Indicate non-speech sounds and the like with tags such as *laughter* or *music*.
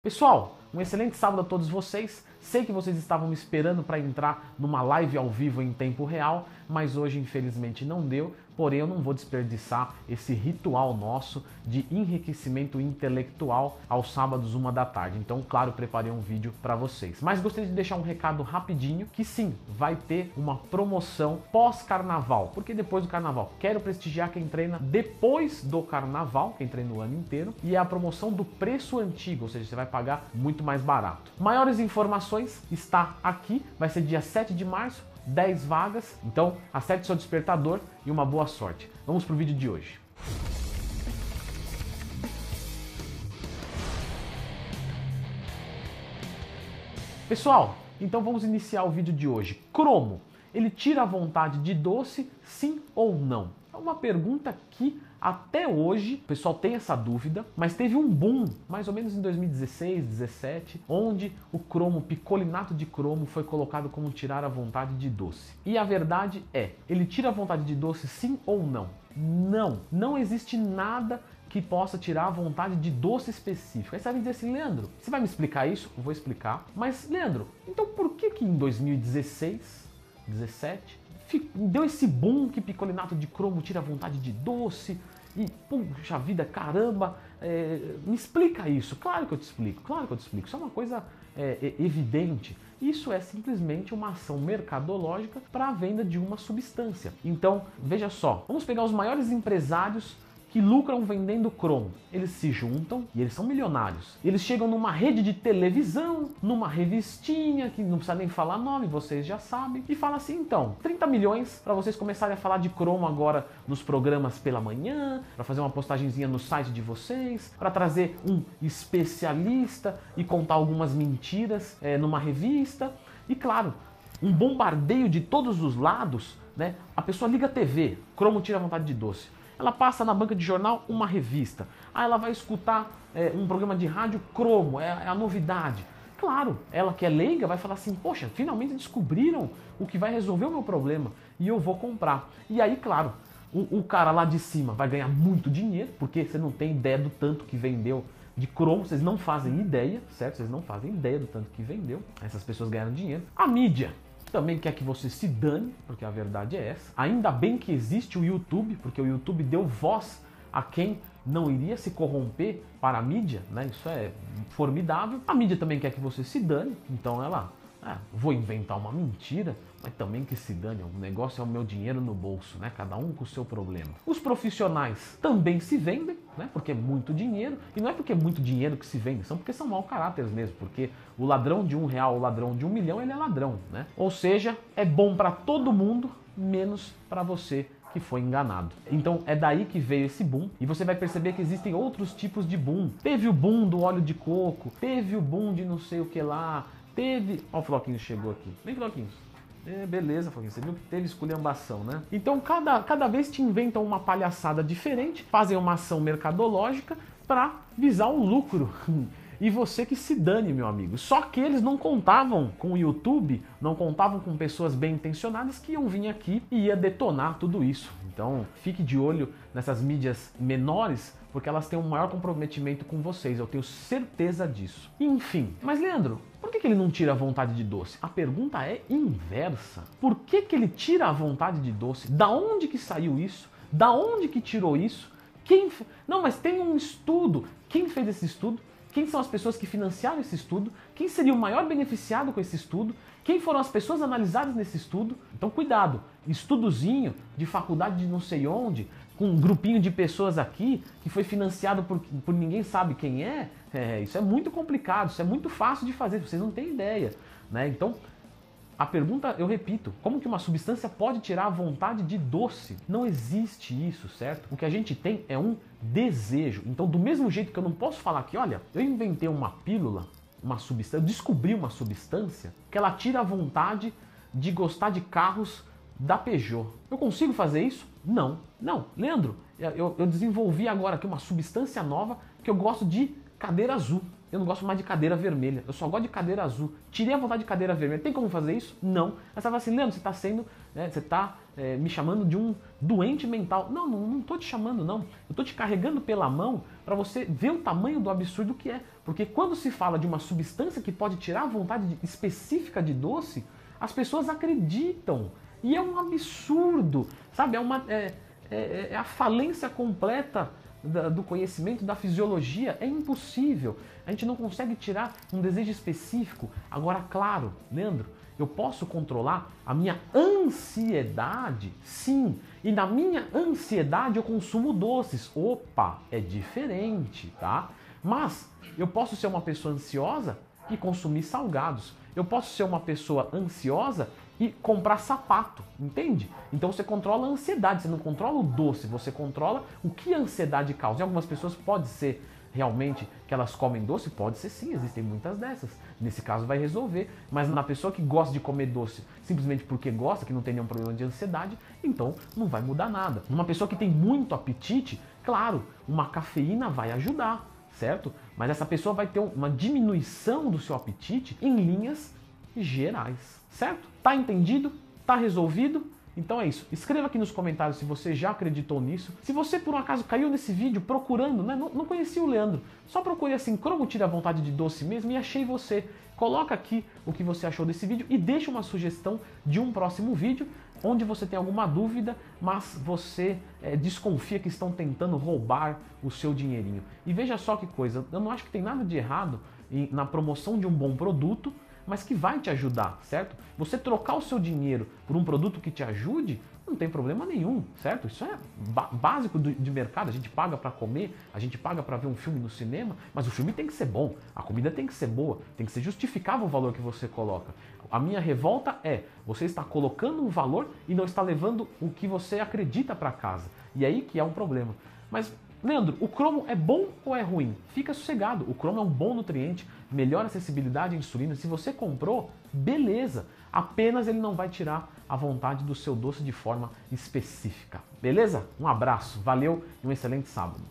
Pessoal, um excelente sábado a todos vocês. Sei que vocês estavam me esperando para entrar numa live ao vivo em tempo real, mas hoje infelizmente não deu. Porém, eu não vou desperdiçar esse ritual nosso de enriquecimento intelectual aos sábados, uma da tarde. Então, claro, preparei um vídeo para vocês. Mas gostaria de deixar um recado rapidinho que sim, vai ter uma promoção pós-carnaval. Porque depois do carnaval, quero prestigiar quem treina depois do carnaval, quem treina o ano inteiro, e é a promoção do preço antigo, ou seja, você vai pagar muito mais barato. Maiores informações está aqui, vai ser dia 7 de março, 10 vagas. Então, acerte seu despertador e uma boa sorte. Vamos para o vídeo de hoje. Pessoal, então vamos iniciar o vídeo de hoje. Cromo, ele tira a vontade de doce, sim ou não? Uma pergunta que até hoje, o pessoal tem essa dúvida, mas teve um boom, mais ou menos em 2016, 2017, onde o cromo, picolinato de cromo, foi colocado como tirar a vontade de doce. E a verdade é, ele tira a vontade de doce sim ou não? Não, não existe nada que possa tirar a vontade de doce específico. Aí você vai dizer assim, Leandro, você vai me explicar isso? Vou explicar. Mas, Leandro, então por que que em 2016, 17, deu esse boom que picolinato de cromo tira a vontade de doce e puxa vida, caramba, é, me explica isso. Claro que eu te explico, claro que eu te explico. Isso é uma coisa é, é evidente. Isso é simplesmente uma ação mercadológica para a venda de uma substância. Então, veja só, vamos pegar os maiores empresários que lucram vendendo cromo. Eles se juntam e eles são milionários. Eles chegam numa rede de televisão, numa revistinha, que não precisa nem falar nome, vocês já sabem, e fala assim: então, 30 milhões para vocês começarem a falar de cromo agora nos programas pela manhã, para fazer uma postagenzinha no site de vocês, para trazer um especialista e contar algumas mentiras é, numa revista. E claro, um bombardeio de todos os lados, né? A pessoa liga a TV, cromo tira a vontade de doce. Ela passa na banca de jornal uma revista. Aí ela vai escutar é, um programa de rádio cromo, é, é, a novidade. Claro, ela que é leiga vai falar assim: Poxa, finalmente descobriram o que vai resolver o meu problema e eu vou comprar. E aí, claro, o, o cara lá de cima vai ganhar muito dinheiro, porque você não tem ideia do tanto que vendeu de cromo, vocês não fazem ideia, certo? Vocês não fazem ideia do tanto que vendeu. Essas pessoas ganharam dinheiro. A mídia também quer que você se dane, porque a verdade é essa. Ainda bem que existe o YouTube, porque o YouTube deu voz a quem não iria se corromper para a mídia, né? Isso é formidável. A mídia também quer que você se dane, então ela ah, vou inventar uma mentira, mas também que se dane, o negócio é o meu dinheiro no bolso, né? Cada um com o seu problema. Os profissionais também se vendem, né? Porque é muito dinheiro, e não é porque é muito dinheiro que se vende, são porque são mau caráteres mesmo, porque o ladrão de um real, o ladrão de um milhão, ele é ladrão, né? Ou seja, é bom para todo mundo, menos para você que foi enganado. Então é daí que veio esse boom e você vai perceber que existem outros tipos de boom. Teve o boom do óleo de coco, teve o boom de não sei o que lá, teve. Ó, o Floquinho chegou aqui. Vem, Floquinho. É, beleza, Floquinho. Você viu que teve esculhambação, né? Então, cada, cada vez te inventam uma palhaçada diferente, fazem uma ação mercadológica para visar o lucro. *laughs* E você que se dane, meu amigo. Só que eles não contavam com o YouTube, não contavam com pessoas bem intencionadas que iam vir aqui e ia detonar tudo isso. Então, fique de olho nessas mídias menores, porque elas têm um maior comprometimento com vocês, eu tenho certeza disso. Enfim, mas Leandro, por que, que ele não tira a vontade de doce? A pergunta é inversa. Por que, que ele tira a vontade de doce? Da onde que saiu isso? Da onde que tirou isso? Quem Não, mas tem um estudo. Quem fez esse estudo? Quem são as pessoas que financiaram esse estudo? Quem seria o maior beneficiado com esse estudo? Quem foram as pessoas analisadas nesse estudo? Então, cuidado, estudozinho de faculdade de não sei onde, com um grupinho de pessoas aqui, que foi financiado por, por ninguém sabe quem é, é, isso é muito complicado, isso é muito fácil de fazer, vocês não têm ideia. Né? Então, a pergunta, eu repito, como que uma substância pode tirar a vontade de doce? Não existe isso, certo? O que a gente tem é um desejo. Então, do mesmo jeito que eu não posso falar que, olha, eu inventei uma pílula, uma substância, eu descobri uma substância que ela tira a vontade de gostar de carros da Peugeot. Eu consigo fazer isso? Não. Não. Leandro, eu, eu desenvolvi agora aqui uma substância nova que eu gosto de cadeira azul. Eu não gosto mais de cadeira vermelha. Eu só gosto de cadeira azul. Tirei a vontade de cadeira vermelha. Tem como fazer isso? Não. Aí você fala assim, Leandro, você está sendo, né, você está é, me chamando de um doente mental. Não, não estou te chamando, não. Eu estou te carregando pela mão para você ver o tamanho do absurdo que é. Porque quando se fala de uma substância que pode tirar a vontade específica de doce, as pessoas acreditam. E é um absurdo, sabe? É, uma, é, é, é a falência completa do conhecimento da fisiologia. É impossível. A gente não consegue tirar um desejo específico. Agora, claro, Leandro, eu posso controlar a minha ansiedade? Sim. E na minha ansiedade eu consumo doces. Opa, é diferente, tá? Mas eu posso ser uma pessoa ansiosa e consumir salgados. Eu posso ser uma pessoa ansiosa e comprar sapato, entende? Então você controla a ansiedade, você não controla o doce, você controla o que a ansiedade causa. Em algumas pessoas pode ser realmente que elas comem doce? Pode ser sim, existem muitas dessas. Nesse caso vai resolver. Mas na pessoa que gosta de comer doce simplesmente porque gosta, que não tem nenhum problema de ansiedade, então não vai mudar nada. Uma pessoa que tem muito apetite, claro, uma cafeína vai ajudar, certo? Mas essa pessoa vai ter uma diminuição do seu apetite em linhas gerais, certo? Tá entendido? Tá resolvido? Então é isso. Escreva aqui nos comentários se você já acreditou nisso. Se você por um acaso caiu nesse vídeo procurando, né? não, não conhecia o Leandro, só procurei assim, cromo tira a vontade de doce mesmo e achei você. Coloca aqui o que você achou desse vídeo e deixa uma sugestão de um próximo vídeo onde você tem alguma dúvida, mas você é, desconfia que estão tentando roubar o seu dinheirinho. E veja só que coisa, eu não acho que tem nada de errado na promoção de um bom produto, mas que vai te ajudar, certo? Você trocar o seu dinheiro por um produto que te ajude, não tem problema nenhum, certo? Isso é básico do, de mercado. A gente paga para comer, a gente paga para ver um filme no cinema, mas o filme tem que ser bom, a comida tem que ser boa, tem que ser justificável o valor que você coloca. A minha revolta é você está colocando um valor e não está levando o que você acredita para casa. E aí que é um problema. Mas Leandro, o cromo é bom ou é ruim? Fica sossegado, o cromo é um bom nutriente, melhora acessibilidade à insulina. Se você comprou, beleza. Apenas ele não vai tirar a vontade do seu doce de forma específica. Beleza? Um abraço, valeu e um excelente sábado.